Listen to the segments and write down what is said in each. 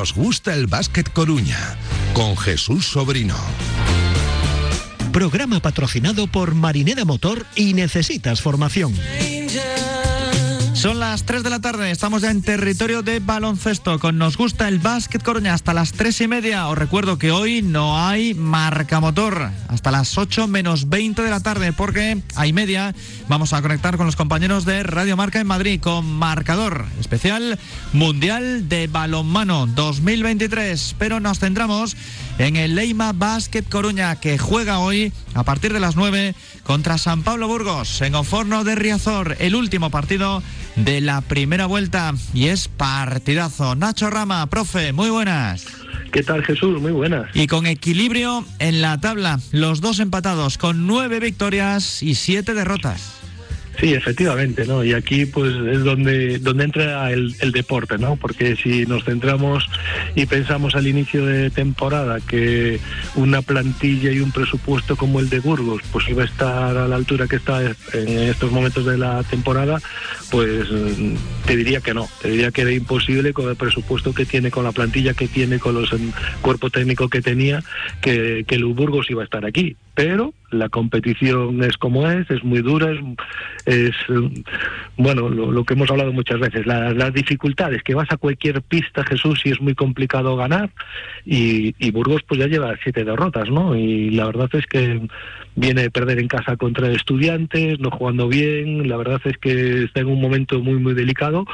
Nos gusta el básquet Coruña, con Jesús Sobrino. Programa patrocinado por Marinera Motor y Necesitas Formación. Son las 3 de la tarde, estamos ya en territorio de baloncesto con Nos Gusta el Básquet Coruña hasta las 3 y media. Os recuerdo que hoy no hay marca motor hasta las 8 menos 20 de la tarde porque hay media vamos a conectar con los compañeros de Radio Marca en Madrid con marcador especial Mundial de Balonmano 2023. Pero nos centramos en el Leima Básquet Coruña que juega hoy a partir de las 9 contra San Pablo Burgos en Oforno de Riazor, el último partido de la primera vuelta y es partidazo. Nacho Rama, profe, muy buenas. ¿Qué tal Jesús? Muy buenas. Y con equilibrio en la tabla, los dos empatados con nueve victorias y siete derrotas. Sí, efectivamente, ¿no? Y aquí pues es donde, donde entra el, deporte, ¿no? Porque si nos centramos y pensamos al inicio de temporada que una plantilla y un presupuesto como el de Burgos pues iba a estar a la altura que está en estos momentos de la temporada, pues te diría que no, te diría que era imposible con el presupuesto que tiene, con la plantilla que tiene, con los el cuerpo técnico que tenía, que, que el Burgos iba a estar aquí. Pero la competición es como es, es muy dura, es, bueno, lo, que hemos hablado muchas veces, las dificultades, que vas a cualquier pista, Jesús, y es muy complicado ganar, y, Burgos pues ya lleva siete derrotas, ¿no? Y la verdad es que viene a perder en casa contra estudiantes, no jugando bien, la verdad es que está en un momento muy muy delicado,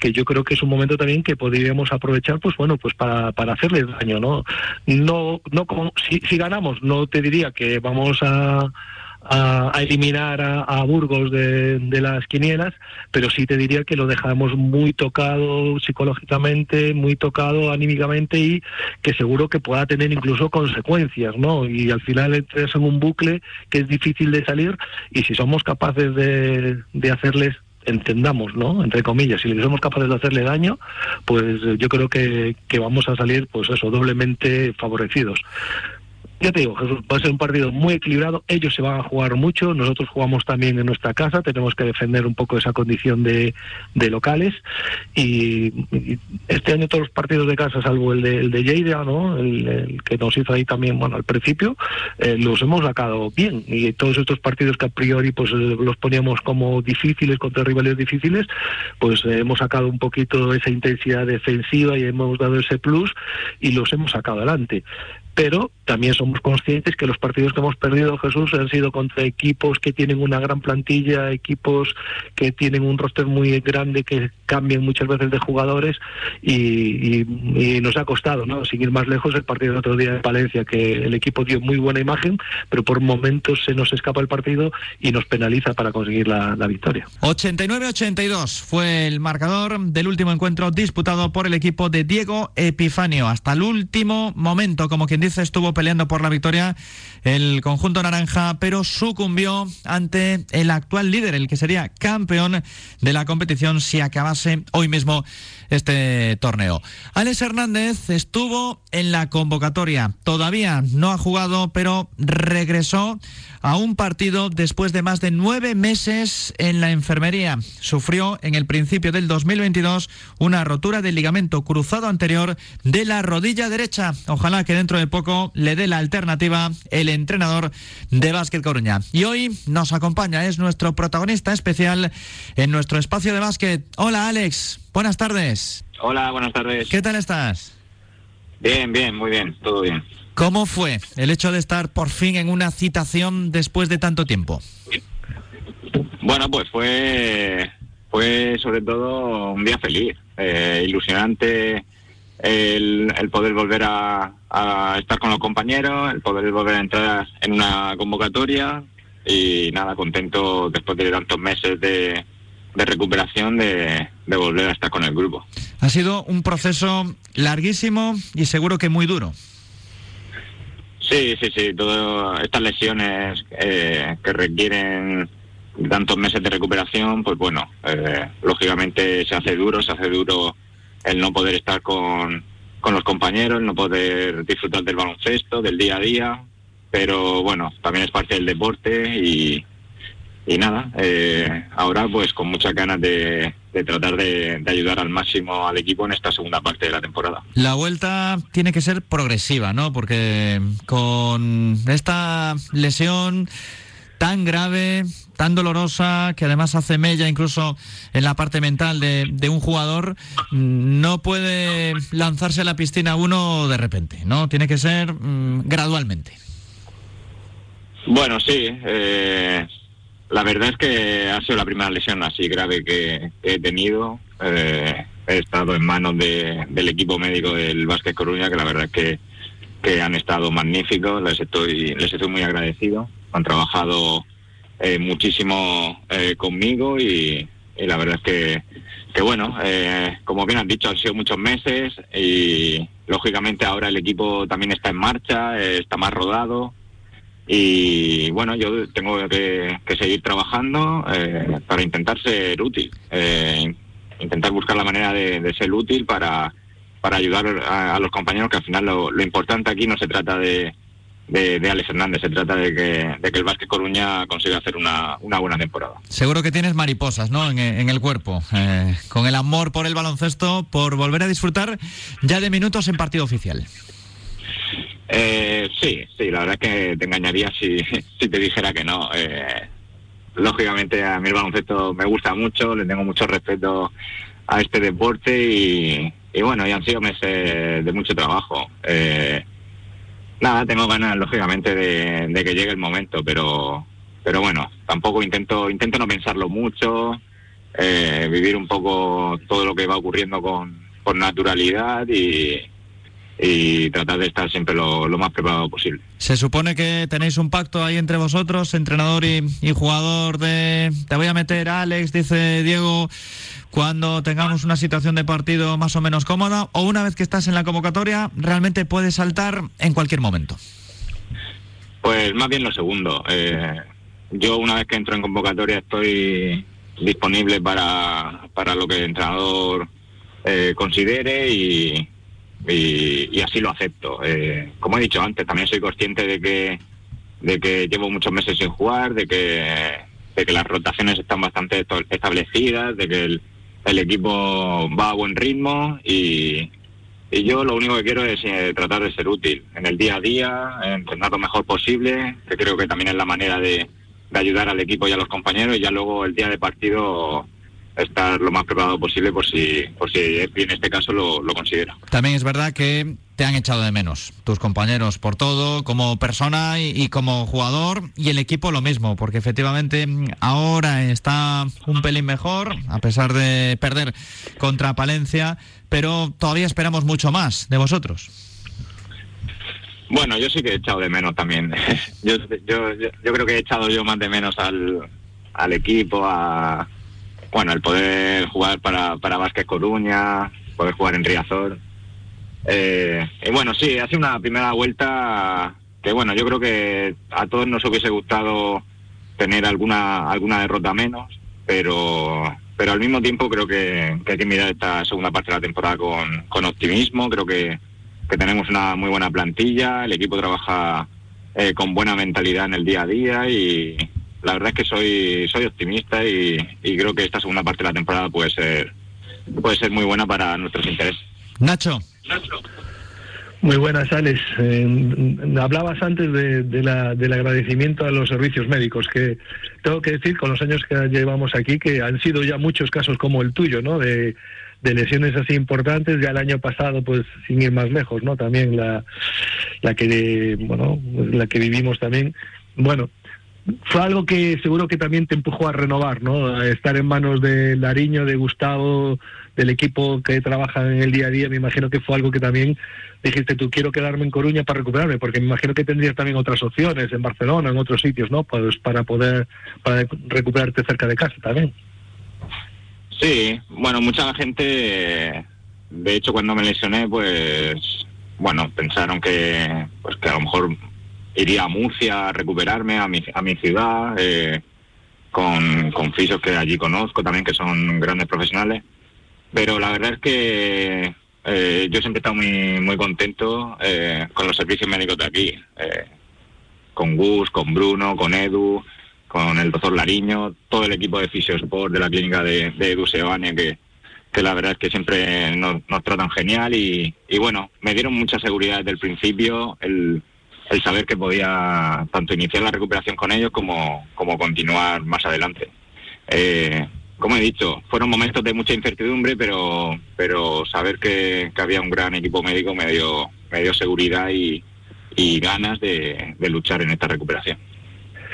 que yo creo que es un momento también que podríamos aprovechar, pues bueno, pues para, para hacerles daño, ¿no? No, no si, si ganamos, no te diría que vamos a a, eliminar a, Burgos de, las quinielas, pero sí te diría que lo dejamos muy tocado psicológicamente, muy tocado anímicamente y que seguro que pueda tener incluso consecuencias, ¿no? Y al final entras en un bucle que es difícil de salir y si somos capaces de, de hacerles entendamos, ¿no? Entre comillas, si somos capaces de hacerle daño, pues yo creo que, que vamos a salir, pues eso, doblemente favorecidos ya te digo, Jesús, va a ser un partido muy equilibrado. Ellos se van a jugar mucho, nosotros jugamos también en nuestra casa, tenemos que defender un poco esa condición de, locales. Y, este año todos los partidos de casa, salvo el de, el Lleida, ¿no? El, que nos hizo ahí también, bueno, al principio, eh, los hemos sacado bien. Y todos estos partidos que a priori pues eh, los poníamos como difíciles contra rivales difíciles, pues eh, hemos sacado un poquito esa intensidad defensiva y hemos dado ese plus y los hemos sacado adelante pero también somos conscientes que los partidos que hemos perdido, Jesús, han sido contra equipos que tienen una gran plantilla, equipos que tienen un roster muy grande, que cambian muchas veces de jugadores y, nos ha costado, ¿no? Sin ir más lejos, el partido del otro día de Valencia, que el equipo dio muy buena imagen, pero por momentos se nos escapa el partido y nos penaliza para conseguir la, la victoria. 89-82 fue el marcador del último encuentro disputado por el equipo de Diego Epifanio. Hasta el último momento, como quien estuvo peleando por la victoria el conjunto naranja, pero sucumbió ante el actual líder, el que sería campeón de la competición si acabase hoy mismo este torneo. Alex Hernández estuvo en la convocatoria, todavía no ha jugado, pero regresó a un partido después de más de nueve meses en la enfermería. Sufrió en el principio del 2022 una rotura del ligamento cruzado anterior de la rodilla derecha. Ojalá que dentro de poco le dé la alternativa el entrenador de Básquet Coruña. Y hoy nos acompaña, es nuestro protagonista especial en nuestro espacio de básquet. Hola Alex, buenas tardes. Hola, buenas tardes. ¿Qué tal estás? Bien, bien, muy bien, todo bien. ¿Cómo fue el hecho de estar por fin en una citación después de tanto tiempo? Bueno, pues fue, fue sobre todo un día feliz, eh, ilusionante el, poder volver a, estar con los compañeros, el poder volver a entrar en una convocatoria y nada, contento después de tantos meses de, recuperación de, de volver a estar con el grupo. Ha sido un proceso larguísimo y seguro que muy duro. Sí, sí, sí. Todas estas lesiones eh, que requieren tantos meses de recuperación, pues bueno, eh, lógicamente se hace duro, se hace duro el no poder estar con, con los compañeros, el no poder disfrutar del baloncesto, del día a día, pero bueno, también es parte del deporte y, y nada, eh, ahora pues con muchas ganas de, de tratar de, de, ayudar al máximo al equipo en esta segunda parte de la temporada. La vuelta tiene que ser progresiva, ¿no? Porque con esta lesión tan grave, tan dolorosa, que además hace mella incluso en la parte mental de, de, un jugador, no puede lanzarse a la piscina uno de repente, ¿no? Tiene que ser mmm, gradualmente. Bueno, sí. Eh, la verdad es que ha sido la primera lesión así grave que, he tenido. Eh, he estado en manos de, del equipo médico del Vázquez Coruña, que la verdad es que, que han estado magníficos. Les estoy, les estoy muy agradecido. Han trabajado eh, muchísimo eh, conmigo y, la verdad es que, bueno, eh, como bien han dicho, han sido muchos meses y lógicamente ahora el equipo también está en marcha, está más rodado y bueno, yo tengo que, seguir trabajando eh, para intentar ser útil, eh, intentar buscar la manera de, de ser útil para, para ayudar a, los compañeros, que al final lo importante aquí no se trata de, de, de, Alex Hernández, se trata de que, de que el Vázquez Coruña consiga hacer una, una, buena temporada. Seguro que tienes mariposas ¿no? en, en el cuerpo, eh, con el amor por el baloncesto, por volver a disfrutar ya de minutos en partido oficial. Eh, sí, sí, la verdad es que te engañaría si, si te dijera que no. Eh, lógicamente a mí el baloncesto me gusta mucho, le tengo mucho respeto a este deporte y, y bueno, y han sido meses de mucho trabajo. Eh, nada, tengo ganas lógicamente de, que llegue el momento, pero pero bueno, tampoco intento intento no pensarlo mucho, eh, vivir un poco todo lo que va ocurriendo con, con naturalidad y y tratar de estar siempre lo, lo, más preparado posible. Se supone que tenéis un pacto ahí entre vosotros, entrenador y, y, jugador de... Te voy a meter, Alex, dice Diego, cuando tengamos una situación de partido más o menos cómoda, o una vez que estás en la convocatoria, realmente puedes saltar en cualquier momento. Pues más bien lo segundo. Eh, yo una vez que entro en convocatoria estoy disponible para, para lo que el entrenador eh, considere y y, y así lo acepto. Eh, como he dicho antes, también soy consciente de que, de que llevo muchos meses sin jugar, de que, de que las rotaciones están bastante establecidas, de que el, el equipo va a buen ritmo y, y yo lo único que quiero es eh, tratar de ser útil en el día a día, entrenar lo mejor posible, que creo que también es la manera de, de ayudar al equipo y a los compañeros y ya luego el día de partido estar lo más preparado posible por si, por si en este caso lo, lo considera. También es verdad que te han echado de menos tus compañeros por todo, como persona y, y, como jugador, y el equipo lo mismo, porque efectivamente ahora está un pelín mejor, a pesar de perder contra Palencia, pero todavía esperamos mucho más de vosotros. Bueno, yo sí que he echado de menos también. yo, yo, yo, yo creo que he echado yo más de menos al, al equipo, a bueno, el poder jugar para, para Vázquez Coruña, poder jugar en Riazor. Eh, y bueno, sí, hace una primera vuelta que bueno, yo creo que a todos nos hubiese gustado tener alguna alguna derrota menos, pero pero al mismo tiempo creo que, hay que mirar esta segunda parte de la temporada con, con optimismo, creo que, que tenemos una muy buena plantilla, el equipo trabaja eh, con buena mentalidad en el día a día y, la verdad es que soy soy optimista y, y, creo que esta segunda parte de la temporada puede ser puede ser muy buena para nuestros intereses. Nacho. Nacho. Muy buenas, Alex. Eh, hablabas antes de, de la, del agradecimiento a los servicios médicos, que tengo que decir, con los años que llevamos aquí, que han sido ya muchos casos como el tuyo, ¿no? De, de lesiones así importantes. Ya el año pasado, pues sin ir más lejos, ¿no? También la, la que, bueno, la que vivimos también. Bueno, fue algo que seguro que también te empujó a renovar, ¿no? A estar en manos de Lariño, de Gustavo, del equipo que trabaja en el día a día. Me imagino que fue algo que también dijiste tú, quiero quedarme en Coruña para recuperarme, porque me imagino que tendrías también otras opciones en Barcelona, en otros sitios, ¿no? Pues para poder para recuperarte cerca de casa también. Sí, bueno, mucha gente, de hecho, cuando me lesioné, pues, bueno, pensaron que, pues que a lo mejor iría a Murcia a recuperarme, a mi, a mi ciudad, eh, con, con fisios que allí conozco también, que son grandes profesionales. Pero la verdad es que eh, yo siempre he estado muy, muy contento eh, con los servicios médicos de aquí. con Gus, con Bruno, con Edu, con el doctor Lariño, todo el equipo de Fisiosport de la clínica de, de Edu que, que la verdad es que siempre nos, tratan genial y, bueno, me dieron mucha seguridad desde el principio el, el saber que podía tanto iniciar la recuperación con ellos como, como continuar más adelante. Eh, como he dicho, fueron momentos de mucha incertidumbre, pero, pero saber que, había un gran equipo médico me dio, me dio seguridad y, ganas de, luchar en esta recuperación.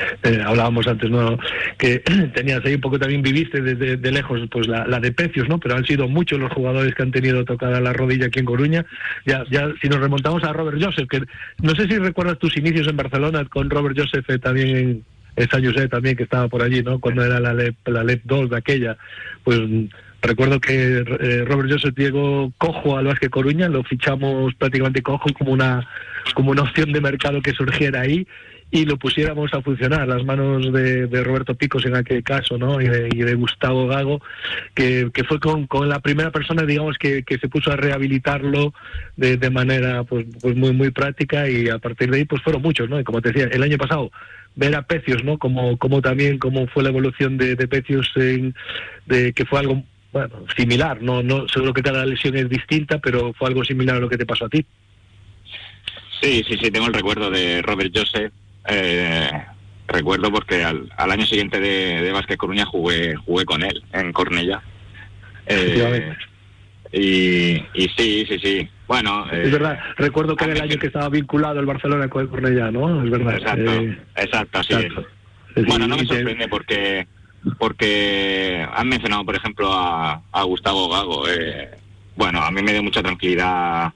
Eh, hablábamos antes, ¿no? Que tenías ahí un poco también viviste desde de lejos, pues la, de Pecios, ¿no? Pero han sido muchos los jugadores que han tenido tocada la rodilla aquí en Coruña. Ya, ya, si nos remontamos a Robert Joseph, que no sé si recuerdas tus inicios en Barcelona con Robert Joseph eh, también en, San José también que estaba por allí, ¿no? Cuando era la LEP, la LEP 2 de aquella, pues recuerdo que eh, Robert Joseph Diego cojo al Vázquez Coruña, lo fichamos prácticamente cojo como una como una opción de mercado que surgiera ahí y lo pusiéramos a funcionar, las manos de, Roberto Picos en aquel caso, ¿no? Y de, Gustavo Gago, que, fue con, la primera persona, digamos, que, se puso a rehabilitarlo de, manera pues, pues muy muy práctica y a partir de ahí pues fueron muchos, ¿no? Y como te decía, el año pasado ver a Pecios, ¿no? Como, como también cómo fue la evolución de, de Pecios, en, de que fue algo bueno, similar, no, no seguro que cada lesión es distinta, pero fue algo similar a lo que te pasó a ti. Sí, sí, sí, tengo el recuerdo de Robert Joseph. Eh, recuerdo porque al, año siguiente de, de Vázquez Coruña jugué, jugué con él en Cornella. Eh, y, y sí, sí, sí. Bueno, es eh, verdad, recuerdo que era el año que estaba vinculado el Barcelona con el Cornellá, ¿no? Es verdad. Exacto, eh, exacto, sí. Bueno, no me sorprende porque porque han mencionado, por ejemplo, a, Gustavo Gago. Eh, bueno, a mí me dio mucha tranquilidad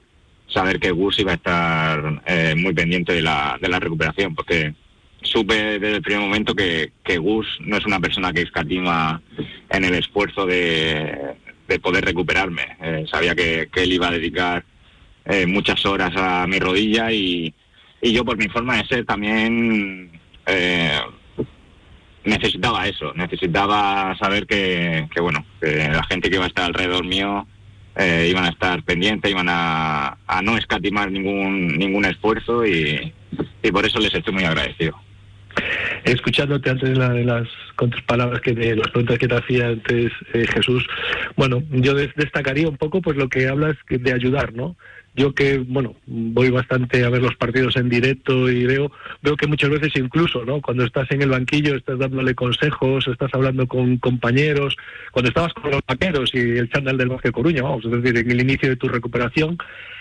saber que Gus iba a estar muy pendiente de la, de la recuperación, porque supe desde el primer momento que, que Gus no es una persona que escatima en el esfuerzo de, de poder recuperarme. sabía que, que él iba a dedicar eh, muchas horas a mi rodilla y, y, yo por mi forma de ser también eh, necesitaba eso, necesitaba saber que, que, bueno, que la gente que iba a estar alrededor mío eh, iban a estar pendientes, iban a, a, no escatimar ningún, ningún esfuerzo y, y por eso les estoy muy agradecido escuchándote antes de, de las palabras que de las preguntas que te hacía antes Jesús, bueno, yo destacaría un poco pues lo que hablas de ayudar, ¿no? Yo que, bueno, voy bastante a ver los partidos en directo y veo, veo que muchas veces incluso, ¿no? Cuando estás en el banquillo estás dándole consejos, estás hablando con compañeros, cuando estabas con los vaqueros y el chándal del Bosque Coruña, vamos, es decir, en el inicio de tu recuperación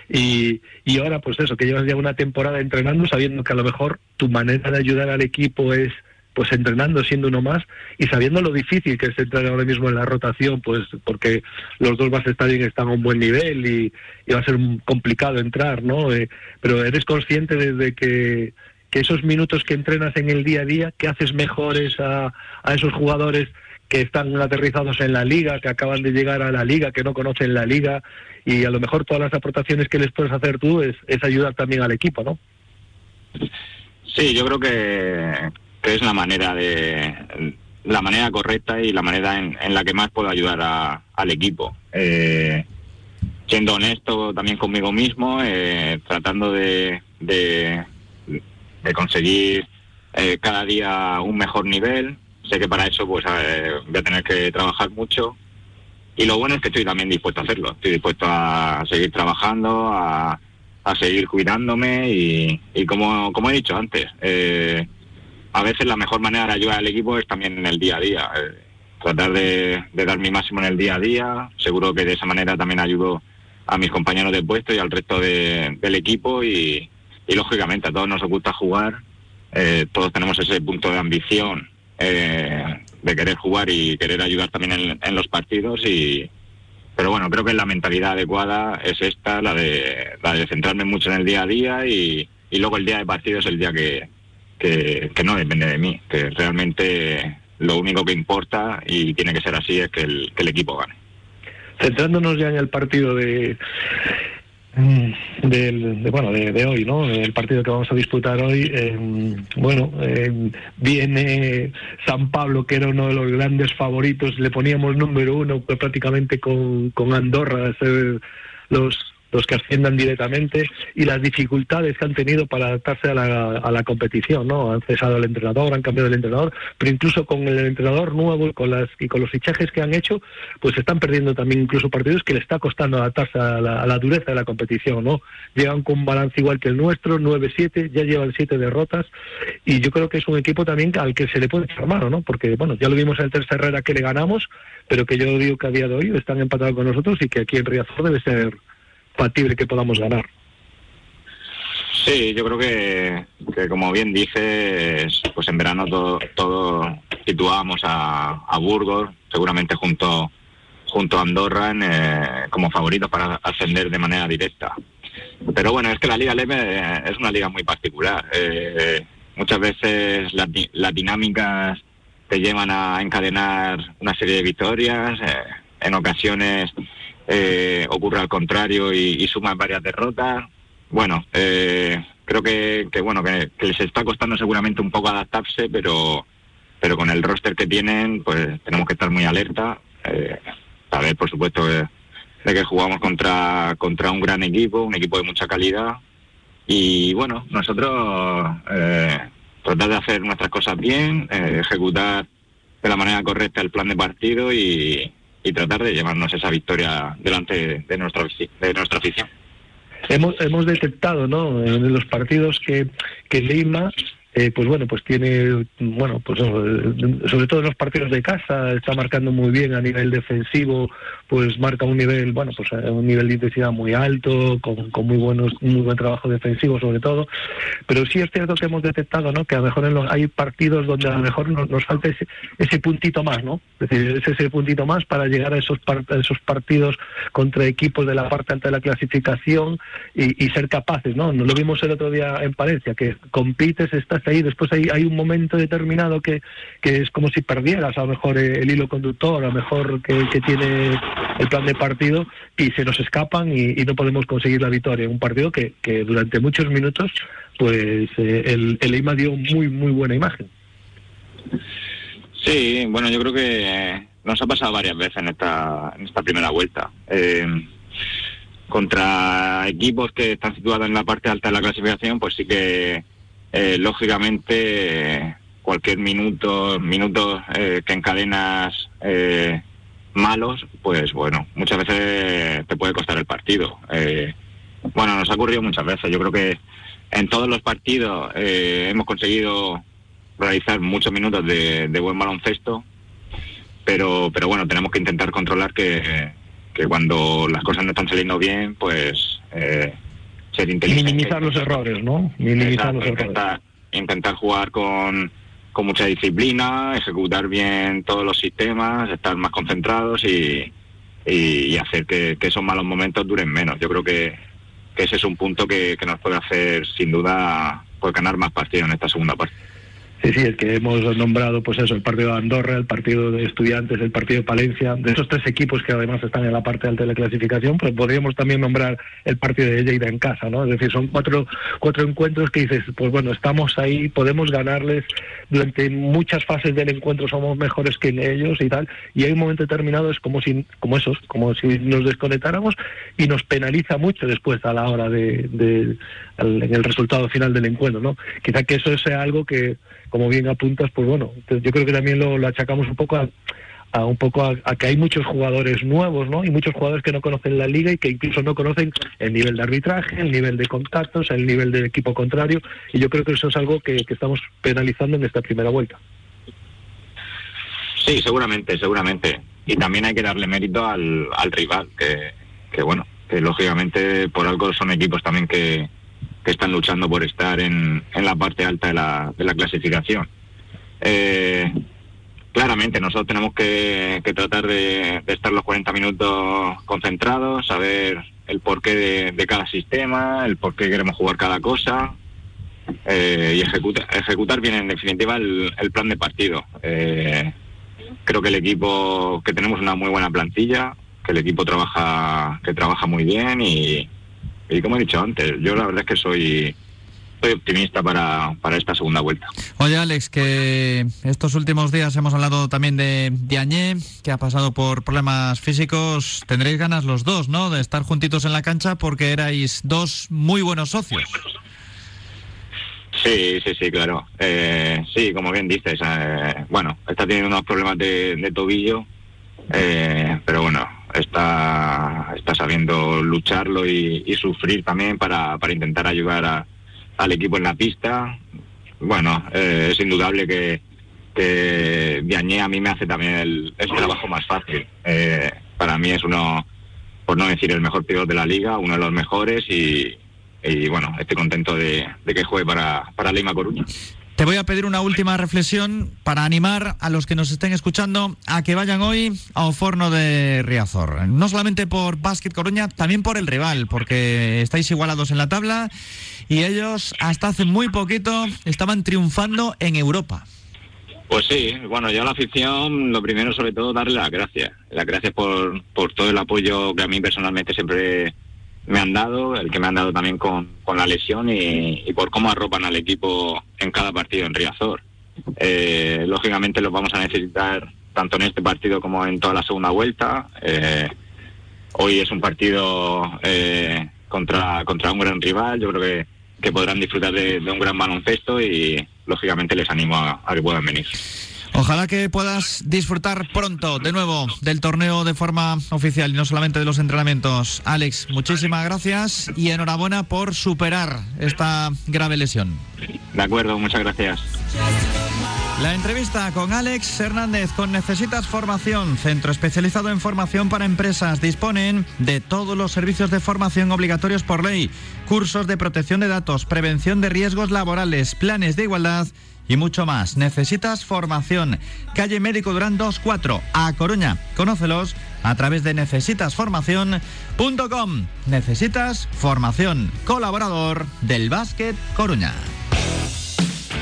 y, y ahora pues eso, que llevas ya una temporada entrenando sabiendo que a lo mejor tu manera de ayudar al equipo es pues entrenando siendo uno más y sabiendo lo difícil que es entrar ahora mismo en la rotación, pues porque los dos vas a estar bien, están a un buen nivel y, va a ser complicado entrar, ¿no? Eh, pero eres consciente de, que, que, esos minutos que entrenas en el día a día, que haces mejores a, a esos jugadores que están aterrizados en la liga, que acaban de llegar a la liga, que no conocen la liga y a lo mejor todas las aportaciones que les puedes hacer tú es, es ayudar también al equipo, ¿no? Sí, yo creo que, que es la manera de la manera correcta y la manera en, la que más puedo ayudar al equipo. Eh, siendo honesto también conmigo mismo, eh, tratando de, de, conseguir eh, cada día un mejor nivel. Sé que para eso pues voy a tener que trabajar mucho. Y lo bueno es que estoy también dispuesto a hacerlo. Estoy dispuesto a seguir trabajando, a, a seguir cuidándome y, y como, como he dicho antes, eh, a veces la mejor manera de ayudar al equipo es también en el día a día. Eh, tratar de, dar mi máximo en el día a día. Seguro que de esa manera también ayudo a mis compañeros de puesto y al resto del equipo y, lógicamente a todos nos gusta jugar. Eh, todos tenemos ese punto de ambición eh, de querer jugar y querer ayudar también en, los partidos y pero bueno creo que la mentalidad adecuada es esta la de la de centrarme mucho en el día a día y, y luego el día de partido es el día que, que, no depende de mí, que realmente lo único que importa y tiene que ser así es que el, que el equipo gane. Centrándonos ya en el partido de, mm, de, bueno de, hoy no el partido que vamos a disputar hoy eh, bueno eh, viene San Pablo que era uno de los grandes favoritos le poníamos número uno prácticamente con, con Andorra los los que asciendan directamente y las dificultades que han tenido para adaptarse a la, a la competición, ¿no? Han cesado el entrenador, han cambiado el entrenador, pero incluso con el entrenador nuevo y con, las, y con los fichajes que han hecho, pues están perdiendo también incluso partidos que le está costando adaptarse a la, a la dureza de la competición, ¿no? Llegan con un balance igual que el nuestro, 9-7, ya llevan 7 derrotas y yo creo que es un equipo también al que se le puede echar mano, ¿no? Porque, bueno, ya lo vimos en el tercer Herrera que le ganamos, pero que yo digo que a día de hoy están empatados con nosotros y que aquí en Riazor debe ser factible que podamos ganar. Sí, yo creo que, que como bien dices, pues en verano todo, todo situábamos a, a Burgos, seguramente junto junto a Andorra en, eh, como favoritos para ascender de manera directa. Pero bueno, es que la Liga Leme eh, es una liga muy particular. Eh, muchas veces las, las dinámicas te llevan a encadenar una serie de victorias, eh, en ocasiones eh, ocurre al contrario y, y suman varias derrotas. Bueno, eh, creo que, que bueno que, les está costando seguramente un poco adaptarse, pero pero con el roster que tienen, pues tenemos que estar muy alerta. Eh, saber, por supuesto, de, de, que jugamos contra contra un gran equipo, un equipo de mucha calidad. Y bueno, nosotros eh, tratar de hacer nuestras cosas bien, eh, ejecutar de la manera correcta el plan de partido y, y tratar de llevarnos esa victoria delante de nuestra de nuestra afición. Hemos, hemos detectado ¿no? en los partidos que, que Lima eh, pues bueno, pues tiene, bueno, pues sobre todo en los partidos de casa está marcando muy bien a nivel defensivo, pues marca un nivel, bueno, pues un nivel de intensidad muy alto, con, con muy buenos, muy buen trabajo defensivo sobre todo, pero sí es cierto que hemos detectado, ¿no? Que a lo mejor en los, hay partidos donde a lo mejor nos, falta ese, ese puntito más, ¿no? Es decir, es ese puntito más para llegar a esos, part, a esos partidos contra equipos de la parte alta de la clasificación y, ser capaces, ¿no? Lo vimos el otro día en Palencia, que compites, estás ahí, después hay, hay un momento determinado que, que es como si perdieras a lo mejor el hilo conductor, a lo mejor que, que tiene el plan de partido y se nos escapan y, y no podemos conseguir la victoria. Un partido que, que durante muchos minutos pues eh, el, el EIMA dio muy, muy buena imagen. Sí, bueno, yo creo que nos ha pasado varias veces en esta, en esta primera vuelta. Eh, contra equipos que están situados en la parte alta de la clasificación, pues sí que eh, lógicamente cualquier minuto, minutos eh, que encadenas eh, malos, pues bueno, muchas veces te puede costar el partido. Eh, bueno, nos ha ocurrido muchas veces. Yo creo que en todos los partidos eh, hemos conseguido realizar muchos minutos de, de, buen baloncesto, pero, pero bueno, tenemos que intentar controlar que, que cuando las cosas no están saliendo bien, pues eh, ser inteligente. Minimizar los errores, ¿no? Minimizar Exacto, los intentar, errores. intentar jugar con, con mucha disciplina, ejecutar bien todos los sistemas, estar más concentrados y, y, y hacer que, que, esos malos momentos duren menos. Yo creo que, que ese es un punto que, que nos puede hacer, sin duda, pues ganar más partidos en esta segunda parte. Sí, el que hemos nombrado, pues eso, el partido de Andorra, el partido de Estudiantes, el partido de Palencia, de esos tres equipos que además están en la parte alta de la clasificación, pues podríamos también nombrar el partido de Lleida en casa, ¿no? Es decir, son cuatro, cuatro encuentros que dices, pues bueno, estamos ahí, podemos ganarles, durante muchas fases del encuentro somos mejores que ellos y tal, y hay un momento determinado, es como si, como esos, como si nos desconectáramos y nos penaliza mucho después a la hora de, de al, en el resultado final del encuentro, ¿no? Quizá que eso sea algo que como bien apuntas, pues bueno, yo creo que también lo, achacamos un poco a, a un poco a, a, que hay muchos jugadores nuevos, ¿no? Y muchos jugadores que no conocen la liga y que incluso no conocen el nivel de arbitraje, el nivel de contactos, el nivel del equipo contrario. Y yo creo que eso es algo que, que estamos penalizando en esta primera vuelta. Sí, seguramente, seguramente. Y también hay que darle mérito al, al rival, que, que bueno, que lógicamente por algo son equipos también que, que están luchando por estar en, en la parte alta de la, de la clasificación. Eh, claramente nosotros tenemos que, que tratar de, de, estar los 40 minutos concentrados, saber el porqué de, de cada sistema, el por qué queremos jugar cada cosa eh, y ejecuta, ejecutar bien en definitiva el, el plan de partido. Eh, creo que el equipo, que tenemos una muy buena plantilla, que el equipo trabaja, que trabaja muy bien y, y como he dicho antes, yo la verdad es que soy estoy optimista para, para esta segunda vuelta. Oye, Alex, que estos últimos días hemos hablado también de Diagne, que ha pasado por problemas físicos. Tendréis ganas los dos, ¿no? De estar juntitos en la cancha porque erais dos muy buenos socios. Sí, sí, sí, claro. Eh, sí, como bien dices, eh, bueno, está teniendo unos problemas de, tobillo, eh, pero bueno, está, está sabiendo lucharlo y, sufrir también para, para intentar ayudar al equipo en la pista. Bueno, es indudable que, que Viañé a mí me hace también el, trabajo más fácil. para mí es uno, por no decir el mejor piloto de la liga, uno de los mejores y, y bueno, estoy contento de, que juegue para, para Lima Coruña. Te voy a pedir una última reflexión para animar a los que nos estén escuchando a que vayan hoy a Oforno de Riazor. No solamente por Básquet Coruña, también por el rival, porque estáis igualados en la tabla y ellos hasta hace muy poquito estaban triunfando en Europa. Pues sí, bueno, yo a la afición, lo primero sobre todo darle las gracias. Las gracias por, por todo el apoyo que a mí personalmente siempre me han dado, el que me han dado también con, con la lesión y, por cómo arropan al equipo en cada partido en Riazor. Eh, lógicamente los vamos a necesitar tanto en este partido como en toda la segunda vuelta. Eh, hoy es un partido eh, contra, contra un gran rival, yo creo que, que podrán disfrutar de, un gran baloncesto y lógicamente les animo a que puedan venir. Ojalá que puedas disfrutar pronto de nuevo del torneo de forma oficial y no solamente de los entrenamientos. Alex, muchísimas gracias y enhorabuena por superar esta grave lesión. De acuerdo, muchas gracias. La entrevista con Alex Hernández con Necesitas Formación, centro especializado en formación para empresas. Disponen de todos los servicios de formación obligatorios por ley, cursos de protección de datos, prevención de riesgos laborales, planes de igualdad y mucho más. Necesitas formación. Calle Médico Durán 24, a Coruña. Conócelos a través de necesitasformación.com. Necesitas formación. Colaborador del Básquet Coruña.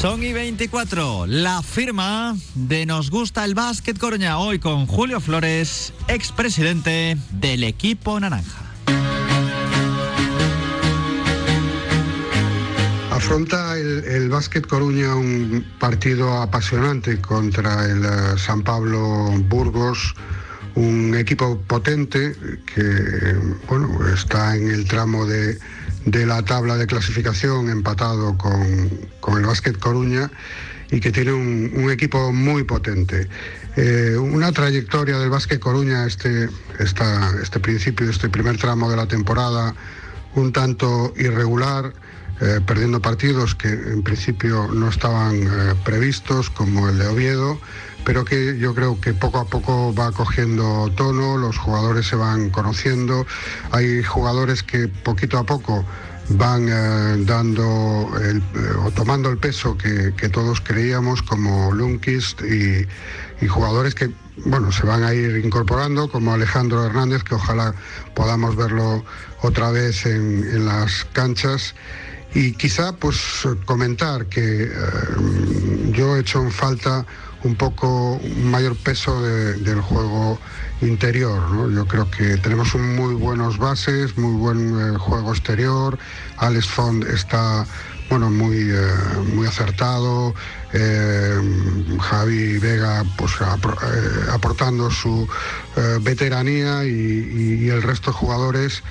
son y 24, la firma de Nos gusta el básquet Coruña, hoy con Julio Flores, expresidente del equipo naranja. Afronta el, básquet Coruña un partido apasionante contra el eh, San Pablo Burgos, un equipo potente que bueno, está en el tramo de de la tabla de clasificación empatado con, el Básquet Coruña y que tiene un, equipo muy potente. Eh, una trayectoria del Básquet Coruña este, este principio, este primer tramo de la temporada, un tanto irregular, eh, perdiendo partidos que en principio no estaban eh, previstos, como el de Oviedo, pero que yo creo que poco a poco va cogiendo tono, los jugadores se van conociendo, hay jugadores que poquito a poco van eh, dando eh, o tomando el peso que, todos creíamos como Lunkist y, jugadores que bueno se van a ir incorporando como Alejandro Hernández que ojalá podamos verlo otra vez en las canchas. Y quizá pues comentar que eh, yo he hecho en falta un poco un mayor peso del juego interior. Yo creo que tenemos un muy buenos bases, muy buen eh, juego exterior. Alex Fond está bueno, muy, eh, muy acertado. Eh, Javi Vega pues, aportando su veteranía y, el resto de jugadores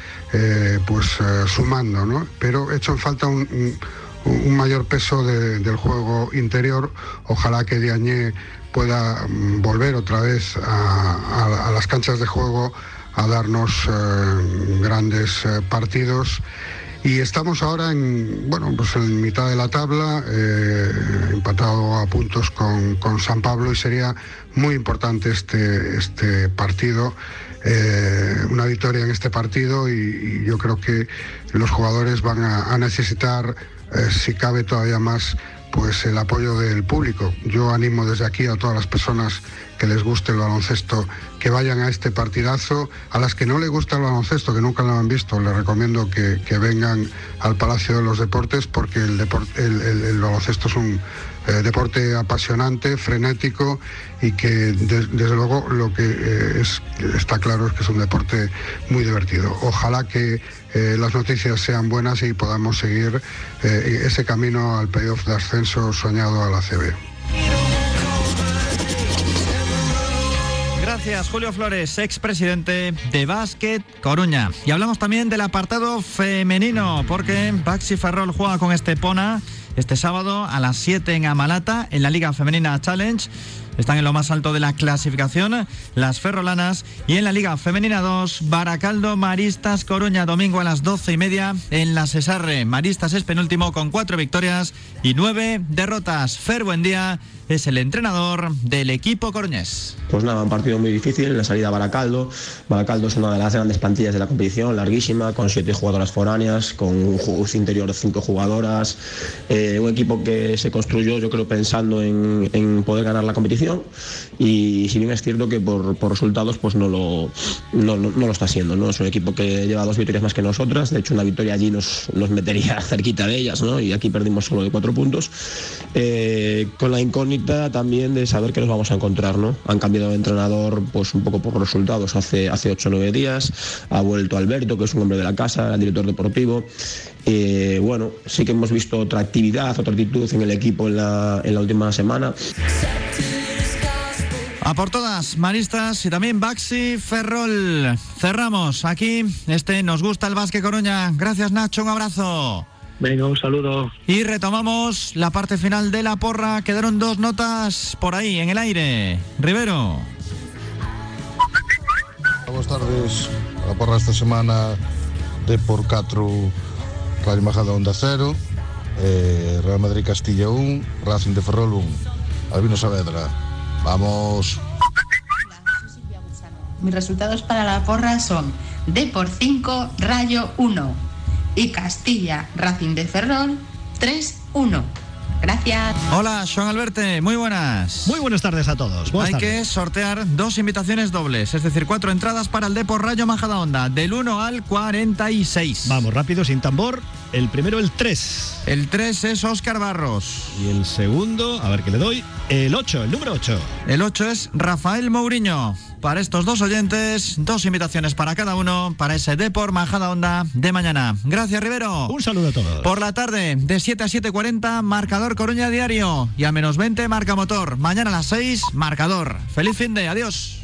pues sumando. Pero hecho en falta un, mayor peso del juego interior. Ojalá que Diagne pueda mm, volver otra vez a las canchas de juego a darnos grandes partidos y estamos ahora en, bueno, pues en mitad de la tabla, eh, empatado a puntos con, San Pablo y sería muy importante este, este partido. Eh, una victoria en este partido y, yo creo que los jugadores van a, necesitar eh, si cabe todavía más, pues el apoyo del público. Yo animo desde aquí a todas las personas que les guste el baloncesto que vayan a este partidazo. A las que no les gusta el baloncesto, que nunca lo han visto, les recomiendo que, vengan al Palacio de los Deportes porque el, el baloncesto es un eh, deporte apasionante, frenético y que desde luego lo que eh, es, está claro es que es un deporte muy divertido. Ojalá que eh, las noticias sean buenas y podamos seguir ese camino al playoff de ascenso soñado a la CB. Gracias, Julio Flores, expresidente de Básquet Coruña. Y hablamos también del apartado femenino, porque Baxi Ferrol juega con Estepona este sábado a las 7 en Amalata, en la Liga Femenina Challenge. Están en lo más alto de la clasificación las ferrolanas y en la Liga Femenina 2, Baracaldo, Maristas, Coruña, domingo a las 12 y media en la Cesarre. Maristas es penúltimo con cuatro victorias y nueve derrotas. Fer, buen día es el entrenador del equipo coruñés. Pues nada, un partido muy difícil la salida a Baracaldo. Baracaldo es una de las grandes plantillas de la competición, larguísima, con siete jugadoras foráneas, con un interior de cinco jugadoras. Eh, un equipo que se construyó, yo creo, pensando en, poder ganar la competición. Y si bien es cierto que por, resultados pues no lo, no, lo está haciendo. ¿no? Es un equipo que lleva dos victorias más que nosotras. De hecho, una victoria allí nos, nos metería cerquita de ellas, ¿no? y aquí perdimos solo de cuatro puntos. Eh, con la incógnita también de saber que nos vamos a encontrar, ¿no? Han cambiado de entrenador pues un poco por resultados hace, hace 8 o 9 días, ha vuelto Alberto, que es un hombre de la casa, el director deportivo. Eh, bueno, sí que hemos visto otra actividad, otra actitud en el equipo en la, en la última semana. A por todas, Maristas y también Baxi Ferrol. Cerramos aquí. Este nos gusta el Básquet Coruña. Gracias Nacho, un abrazo. Venga, un saludo. Y retomamos la parte final de la porra. Quedaron dos notas por ahí, en el aire. Rivero. Buenas tardes. La porra esta semana de por 4 Radio Majada Onda 0, eh, Real Madrid Castilla 1, Racing de Ferrol 1, Albino Saavedra. Vamos. Mis resultados para la porra son D por 5, Rayo 1 y Castilla Racing de Ferrol 3-1. Gracias. Hola, Sean Alberte, muy buenas. Muy buenas tardes a todos. Hay que sortear dos invitaciones dobles, es decir, cuatro entradas para el Depor Rayo Majadahonda, del 1 al 46. Vamos, rápido, sin tambor. El primero, el 3. El 3 es Óscar Barros. Y el segundo, a ver qué le doy, el 8, el número 8. El 8 es Rafael Mourinho. Para estos dos oyentes, dos invitaciones para cada uno para ese Depor Majada Onda de mañana. Gracias, Rivero. Un saludo a todos. Por la tarde, de 7 a 7.40, marcador Coruña Diario. Y a menos 20, marca motor. Mañana a las 6, marcador. Feliz fin de, adiós.